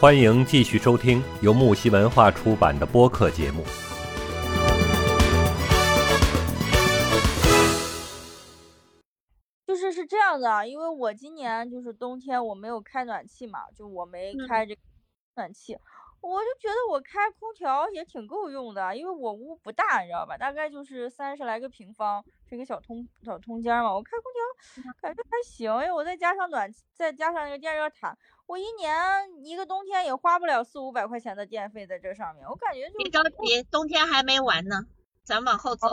欢迎继续收听由木西文化出版的播客节目。就是是这样的，因为我今年就是冬天我没有开暖气嘛，就我没开这个暖气，我就觉得我开空调也挺够用的，因为我屋不大，你知道吧？大概就是三十来个平方，是一个小通小通间嘛，我开空调感觉还行，因为我再加上暖气，再加上那个电热毯。我一年一个冬天也花不了四五百块钱的电费在这上面，我感觉就别着急，冬天还没完呢，咱往后走。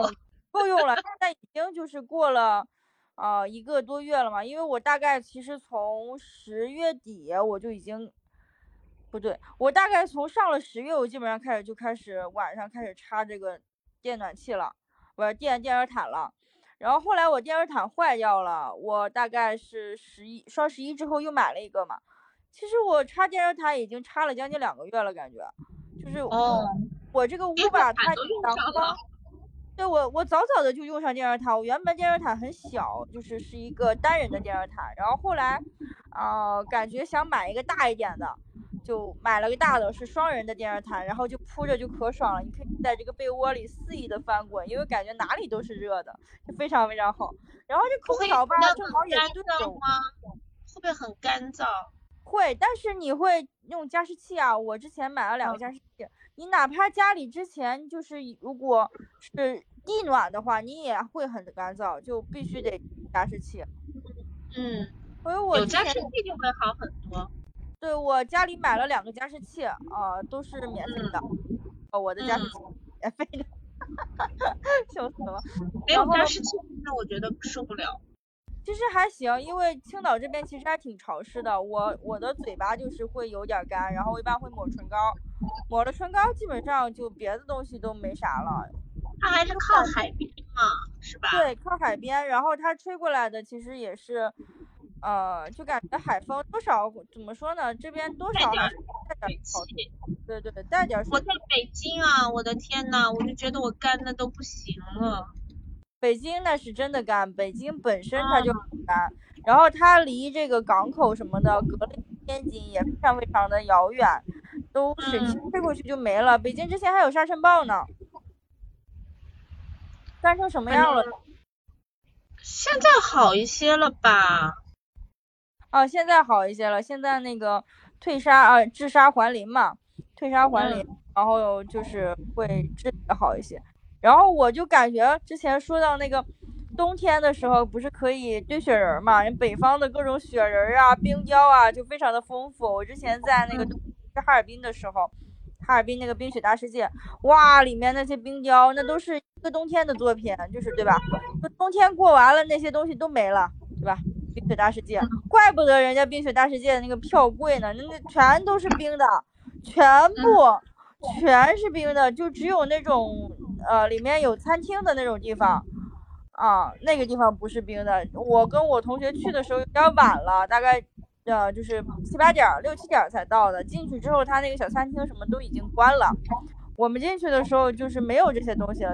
够用了，现在已经就是过了啊一个多月了嘛，因为我大概其实从十月底我就已经不对，我大概从上了十月我基本上开始就开始晚上开始插这个电暖气了，不是电电热毯了，然后后来我电热毯坏掉了，我大概是十一双十一之后又买了一个嘛。其实我插电热毯已经插了将近两个月了，感觉就是我这个屋吧，它阳光，对我我早早的就用上电热毯。我原本电热毯很小，就是是一个单人的电热毯，然后后来啊感觉想买一个大一点的，就买了个大的，是双人的电热毯，然后就铺着就可爽了。你可以在这个被窝里肆意的翻滚，因为感觉哪里都是热的，就非常非常好。然后这空调吧正好也对着吗？会不会很干燥？会，但是你会用加湿器啊？我之前买了两个加湿器，你哪怕家里之前就是如果是地暖的话，你也会很干燥，就必须得加湿器。嗯，所以我有加湿器就会好很多。对我家里买了两个加湿器啊，都是免费的。哦，我的加湿器免费的，笑死了。没有加湿器，那我觉得受不了。其实还行，因为青岛这边其实还挺潮湿的。我我的嘴巴就是会有点干，然后我一般会抹唇膏，抹了唇膏基本上就别的东西都没啥了。它还是靠海边嘛，是吧？对，靠海边，然后它吹过来的其实也是，呃，就感觉海风多少怎么说呢？这边多少还是带点潮气。对对对，带点。我在北京啊，我的天呐，我就觉得我干的都不行了。北京那是真的干，北京本身它就很干，然后它离这个港口什么的，隔离天津也非常非常的遥远，都水汽吹过去就没了。北京之前还有沙尘暴呢，干成什么样了？现在好一些了吧？哦，现在好一些了，现在那个退沙啊，治沙还林嘛，退沙还林，然后就是会治理的好一些。然后我就感觉之前说到那个冬天的时候，不是可以堆雪人嘛？人北方的各种雪人啊、冰雕啊，就非常的丰富。我之前在那个在哈尔滨的时候，哈尔滨那个冰雪大世界，哇，里面那些冰雕，那都是一个冬天的作品，就是对吧？冬天过完了，那些东西都没了，对吧？冰雪大世界，怪不得人家冰雪大世界的那个票贵呢，那那全都是冰的，全部全是冰的，就只有那种。呃，里面有餐厅的那种地方，啊，那个地方不是冰的。我跟我同学去的时候有点晚了，大概呃就是七八点、六七点才到的。进去之后，他那个小餐厅什么都已经关了。我们进去的时候就是没有这些东西了，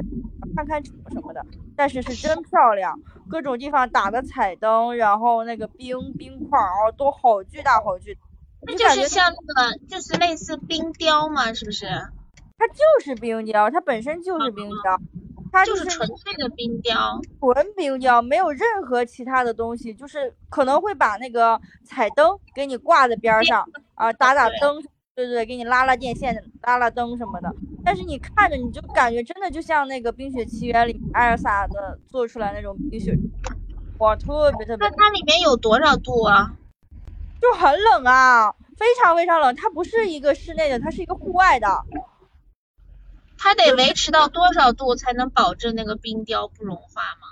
看看什么的。但是是真漂亮，各种地方打的彩灯，然后那个冰冰块哦，都好巨大好巨。那就是像那个，就是类似冰雕嘛，是不是？它就是冰雕，它本身就是冰雕，它就是纯粹的冰雕，纯冰雕，没有任何其他的东西，就是可能会把那个彩灯给你挂在边上啊，打打灯，对对，给你拉拉电线，拉拉灯什么的。但是你看着你就感觉真的就像那个《冰雪奇缘》里艾尔萨的做出来那种冰雪，哇，特别特别。那它里面有多少度啊？就很冷啊，非常非常冷。它不是一个室内的，它是一个户外的。它得维持到多少度才能保证那个冰雕不融化吗？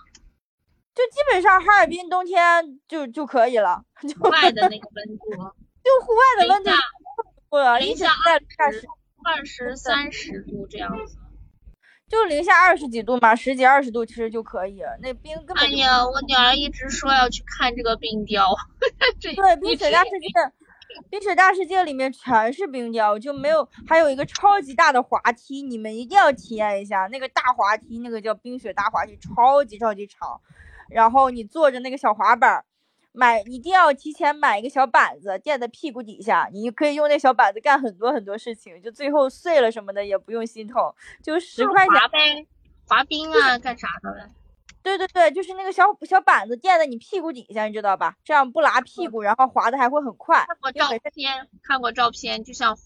就基本上哈尔滨冬天就就可以了，户外的那个温度，就户外的温度，不，零下二十、二十三十度这样子，就零下二十几度嘛，十几二十度其实就可以。那冰根本……哎呀，我女儿一直说要去看这个冰雕，对，冰雪大世界。冰雪大世界里面全是冰雕，就没有，还有一个超级大的滑梯，你们一定要体验一下那个大滑梯，那个叫冰雪大滑梯，超级超级长。然后你坐着那个小滑板，买一定要提前买一个小板子垫在屁股底下，你可以用那小板子干很多很多事情，就最后碎了什么的也不用心痛，就十块钱滑呗，滑冰啊，干啥的呗。对对对，就是那个小小板子垫在你屁股底下，你知道吧？这样不拉屁股，然后滑的还会很快。看过照片，看过照片，就像滑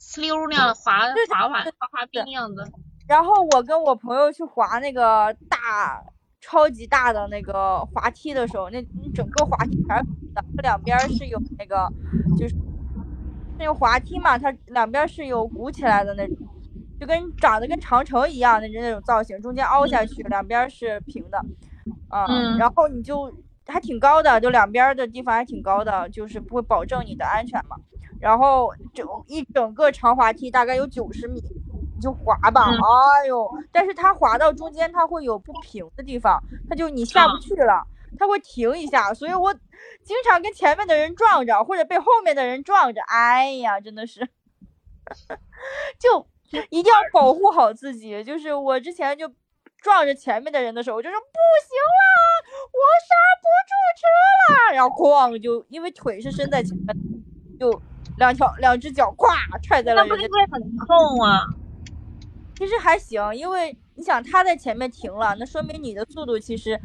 呲溜那样滑滑滑滑滑冰一样子。然后我跟我朋友去滑那个大。超级大的那个滑梯的时候，那整个滑梯全是的，它两边是有那个，就是那个滑梯嘛，它两边是有鼓起来的那种，就跟长得跟长城一样的那种造型，中间凹下去，两边是平的，嗯，然后你就还挺高的，就两边的地方还挺高的，就是不会保证你的安全嘛。然后整一整个长滑梯大概有九十米。你就滑吧，哎呦！但是它滑到中间，它会有不平的地方，它就你下不去了，它会停一下，所以我经常跟前面的人撞着，或者被后面的人撞着，哎呀，真的是，就一定要保护好自己。就是我之前就撞着前面的人的时候，我就说不行了，我刹不住车了，然后哐就因为腿是伸在前面，就两条两只脚咵踹在了人家，那不会很痛啊？其实还行，因为你想他在前面停了，那说明你的速度其实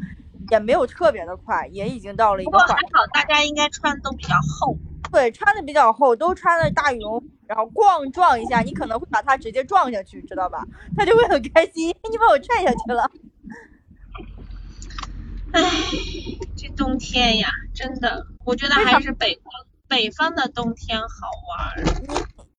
也没有特别的快，也已经到了一个。不过还好，大家应该穿的都比较厚。对，穿的比较厚，都穿的大羽绒服，然后咣撞一下，你可能会把它直接撞下去，知道吧？他就会很开心，你把我踹下去了。唉，这冬天呀，真的，我觉得还是北方北方的冬天好玩。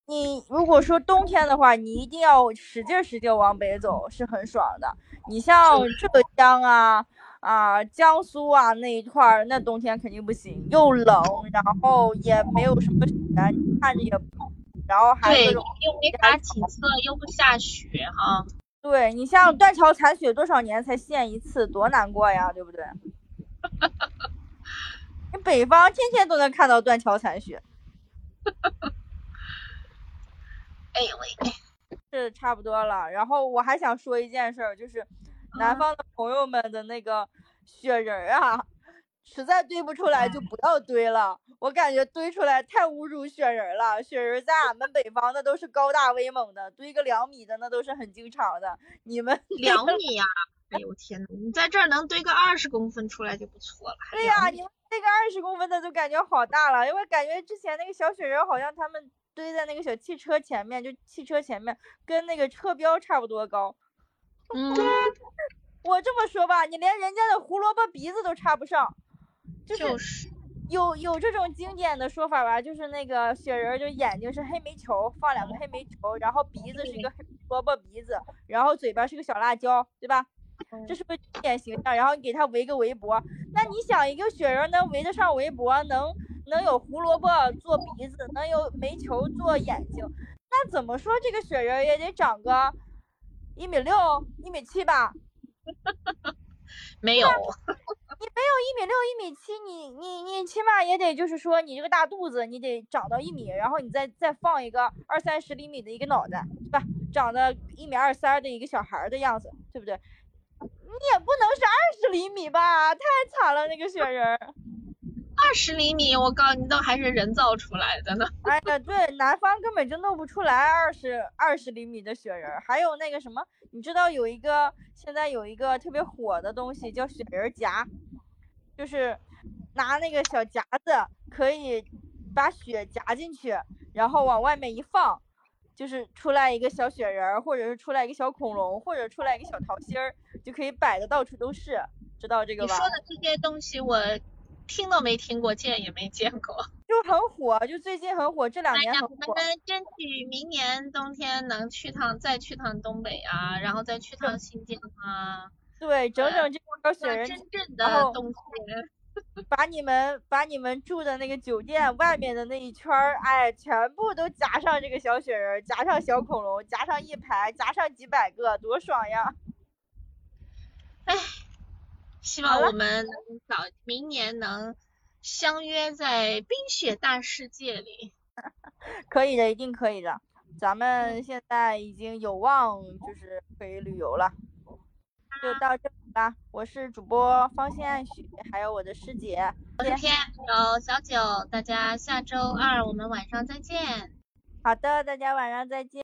你你如果说冬天的话，你一定要使劲使劲往北走，是很爽的。你像浙江啊啊江苏啊那一块儿，那冬天肯定不行，又冷，然后也没有什么雪，看着也，然后还对，又没啥景色，又不下雪哈。对你像断桥残雪，多少年才现一次，多难过呀，对不对？你北方天天都能看到断桥残雪。哎呦喂，是差不多了。然后我还想说一件事儿，就是南方的朋友们的那个雪人儿啊，实在堆不出来就不要堆了。我感觉堆出来太侮辱雪人了。雪人在俺们北方那都是高大威猛的，堆个两米的那都是很经常的。你们两米呀？哎呦天呐，你在这儿能堆个二十公分出来就不错了。对呀，你们堆个二十公分的就感觉好大了，因为感觉之前那个小雪人好像他们。堆在那个小汽车前面，就汽车前面跟那个车标差不多高。嗯，我这么说吧，你连人家的胡萝卜鼻子都插不上。就是有有这种经典的说法吧，就是那个雪人，就眼睛是黑煤球，放两个黑煤球，然后鼻子是一个胡萝卜鼻子，然后嘴巴是个小辣椒，对吧？这是不是经典形象？然后你给他围个围脖，那你想一个雪人能围得上围脖，能？能有胡萝卜做鼻子，能有煤球做眼睛，那怎么说这个雪人也得长个一米六、一米七吧？没有，你没有一米六、一米七，你你你起码也得就是说你这个大肚子你得长到一米，然后你再再放一个二三十厘米的一个脑袋，是吧？长得一米二三的一个小孩的样子，对不对？你也不能是二十厘米吧？太惨了，那个雪人。二十厘米，我告诉你，都还是人造出来的呢。哎呀，对，南方根本就弄不出来二十二十厘米的雪人。还有那个什么，你知道有一个现在有一个特别火的东西叫雪人夹，就是拿那个小夹子可以把雪夹进去，然后往外面一放，就是出来一个小雪人，或者是出来一个小恐龙，或者出来一个小桃心儿，就可以摆的到处都是。知道这个吧？你说的这些东西我。听都没听过，见也没见过，就很火，就最近很火，这两年很火。我们争取明年冬天能去趟，再去趟东北啊，然后再去趟新疆啊。对，整整这个雪人，真正的冬天。把你们把你们住的那个酒店外面的那一圈儿，哎，全部都夹上这个小雪人，夹上小恐龙，夹上一排，夹上几百个，多爽呀！哎。希望我们早明年能相约在冰雪大世界里。可以的，一定可以的。咱们现在已经有望就是可以旅游了，就到这里吧，我是主播方心暗许，还有我的师姐。我是天，有小九，大家下周二我们晚上再见。好的，大家晚上再见。